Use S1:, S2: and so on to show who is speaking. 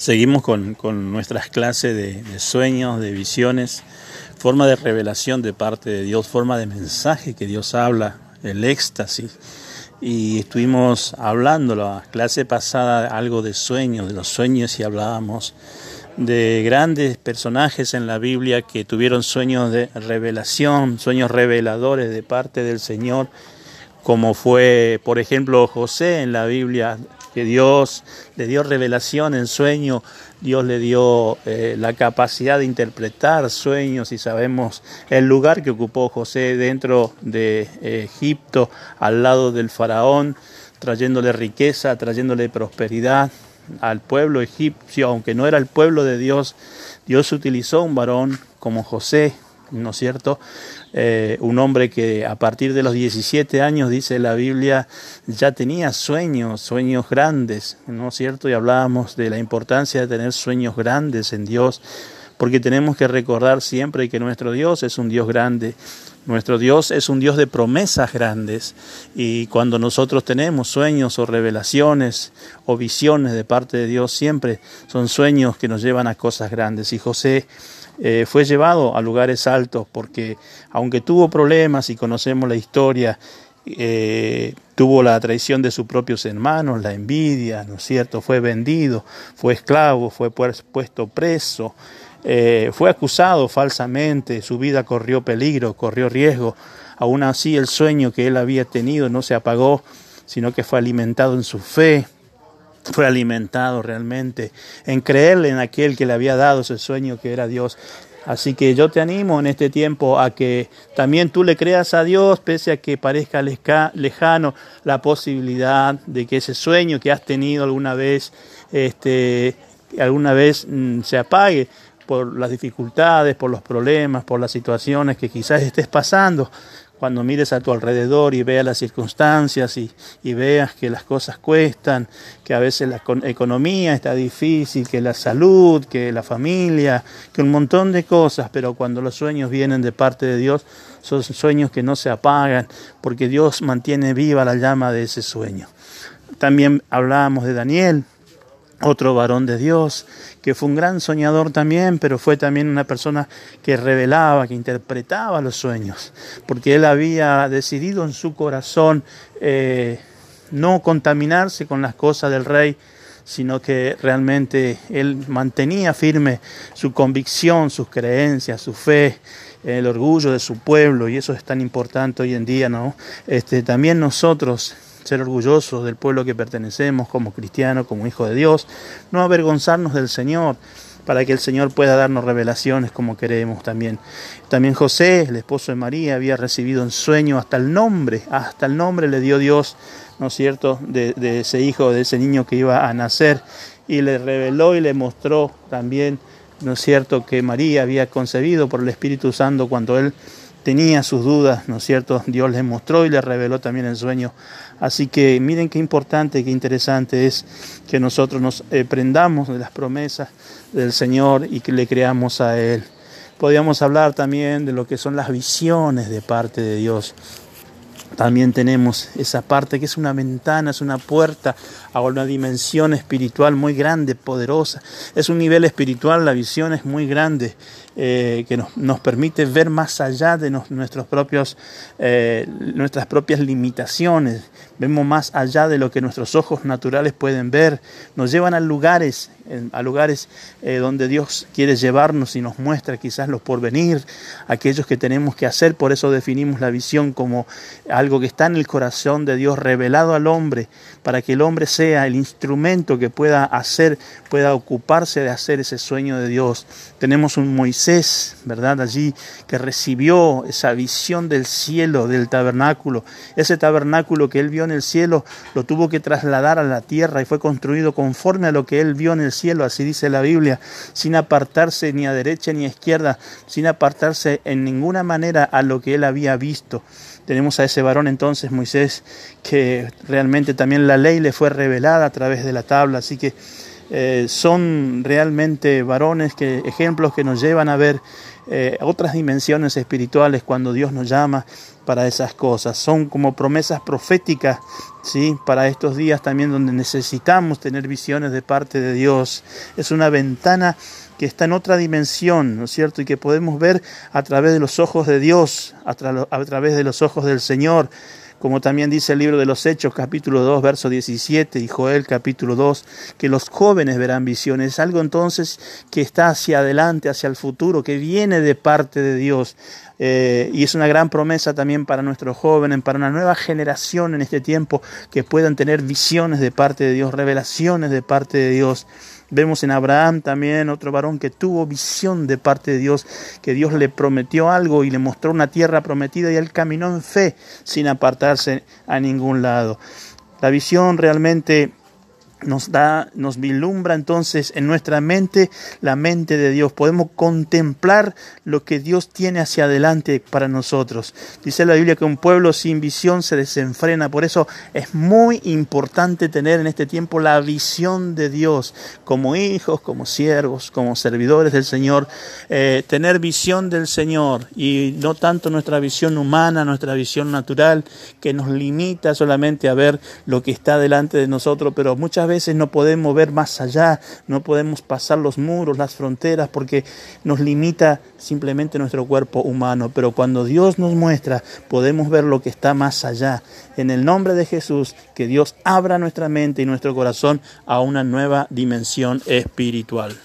S1: Seguimos con, nuestras clases de, sueños, de visiones, forma de revelación de parte de Dios, forma de mensaje que Dios habla, el éxtasis. Y estuvimos hablando la clase pasada algo de sueños, de los sueños y hablábamos de grandes personajes en la Biblia que tuvieron sueños de revelación, sueños reveladores de parte del Señor, como fue, por ejemplo, José en la Biblia, que Dios le dio revelación en sueño, Dios le dio eh, la capacidad de interpretar sueños y sabemos el lugar que ocupó José dentro de Egipto, al lado del faraón, trayéndole riqueza, trayéndole prosperidad al pueblo egipcio, aunque no era el pueblo de Dios, Dios utilizó un varón como José, ¿no es cierto? Eh, un hombre que a partir de los 17 años, dice la Biblia, ya tenía sueños, sueños grandes, ¿no es cierto? Y hablábamos de la importancia de tener sueños grandes en Dios, porque tenemos que recordar siempre que nuestro Dios es un Dios grande. Nuestro Dios es un Dios de promesas grandes y cuando nosotros tenemos sueños o revelaciones o visiones de parte de Dios, siempre son sueños que nos llevan a cosas grandes. Y José eh, fue llevado a lugares altos porque aunque tuvo problemas y conocemos la historia, eh, tuvo la traición de sus propios hermanos, la envidia, ¿no es cierto? Fue vendido, fue esclavo, fue puesto preso, eh, fue acusado falsamente, su vida corrió peligro, corrió riesgo. Aún así el sueño que él había tenido no se apagó, sino que fue alimentado en su fe, fue alimentado realmente en creerle en aquel que le había dado ese sueño que era Dios. Así que yo te animo en este tiempo a que también tú le creas a Dios, pese a que parezca lejano la posibilidad de que ese sueño que has tenido alguna vez, este, alguna vez mm, se apague por las dificultades, por los problemas, por las situaciones que quizás estés pasando cuando mires a tu alrededor y veas las circunstancias y, veas que las cosas cuestan, que a veces la economía está difícil, que la salud, que la familia, que un montón de cosas, pero cuando los sueños vienen de parte de Dios, son sueños que no se apagan, porque Dios mantiene viva la llama de ese sueño. También hablábamos de Daniel, otro varón de Dios, que fue un gran soñador también, pero fue también una persona que revelaba, que interpretaba los sueños, porque él había decidido en su corazón eh, no contaminarse con las cosas del rey, sino que realmente él mantenía firme su convicción, sus creencias, su fe, el orgullo de su pueblo, y eso es tan importante hoy en día, ¿no? Este, también nosotros ser orgullosos del pueblo que pertenecemos como cristianos, como hijos de Dios, no avergonzarnos del Señor, para que el Señor pueda darnos revelaciones como queremos también. También José, el esposo de María, había recibido en sueño hasta el nombre, hasta el nombre le dio Dios, ¿no es cierto?, de, de ese hijo, de ese niño que iba a nacer, y le reveló y le mostró también, ¿no es cierto?, que María había concebido por el Espíritu Santo cuando él tenía sus dudas, ¿no es cierto? Dios les mostró y les reveló también el sueño. Así que miren qué importante, qué interesante es que nosotros nos eh, prendamos de las promesas del Señor y que le creamos a Él. Podríamos hablar también de lo que son las visiones de parte de Dios. También tenemos esa parte que es una ventana, es una puerta a una dimensión espiritual muy grande, poderosa. Es un nivel espiritual, la visión es muy grande, eh, que nos, nos, permite ver más allá de nuestros propios, eh, nuestras propias limitaciones. Vemos más allá de lo que nuestros ojos naturales pueden ver. Nos llevan a lugares, a lugares eh, donde Dios quiere llevarnos y nos muestra quizás los porvenir, aquellos que tenemos que hacer. Por eso definimos la visión como algo que está en el corazón de Dios revelado al hombre, para que el hombre sea el instrumento que pueda hacer, pueda ocuparse de hacer ese sueño de Dios. Tenemos un Moisés, ¿verdad? Allí que recibió esa visión del cielo, del tabernáculo. Ese tabernáculo que él vio en el cielo lo tuvo que trasladar a la tierra y fue construido conforme a lo que él vio en el cielo, así dice la Biblia, sin apartarse ni a derecha ni a izquierda, sin apartarse en ninguna manera a lo que él había visto. Tenemos a ese varón entonces, Moisés, que realmente también la ley le fue revelada a través de la tabla, así que eh, son realmente varones, que, ejemplos que nos llevan a ver eh, otras dimensiones espirituales cuando Dios nos llama para esas cosas. Son como promesas proféticas, ¿sí? Para estos días también donde necesitamos tener visiones de parte de Dios. Es una ventana que está en otra dimensión, ¿no es cierto? Y que podemos ver a través de los ojos de Dios, a, través de los ojos del Señor como también dice el libro de los Hechos, capítulo 2, verso 17, y Joel, capítulo 2, que los jóvenes verán visiones. Algo entonces que está hacia adelante, hacia el futuro, que viene de parte de Dios. Eh, y es una gran promesa también para nuestros jóvenes, para una nueva generación en este tiempo, que puedan tener visiones de parte de Dios, revelaciones de parte de Dios. Vemos en Abraham también otro varón que tuvo visión de parte de Dios, que Dios le prometió algo y le mostró una tierra prometida y él caminó en fe sin apartarse a ningún lado. La visión realmente nos da, nos vislumbra entonces en nuestra mente la mente de Dios. Podemos contemplar lo que Dios tiene hacia adelante para nosotros. Dice la Biblia que un pueblo sin visión se desenfrena. Por eso es muy importante tener en este tiempo la visión de Dios como hijos, como siervos, como servidores del Señor. Eh, tener visión del Señor y no tanto nuestra visión humana, nuestra visión natural que nos limita solamente a ver lo que está delante de nosotros, pero muchas veces no podemos ver más allá, no podemos pasar los muros, las fronteras, porque nos limita simplemente nuestro cuerpo humano. Pero cuando Dios nos muestra, podemos ver lo que está más allá. En el nombre de Jesús, que Dios abra nuestra mente y nuestro corazón a una nueva dimensión espiritual.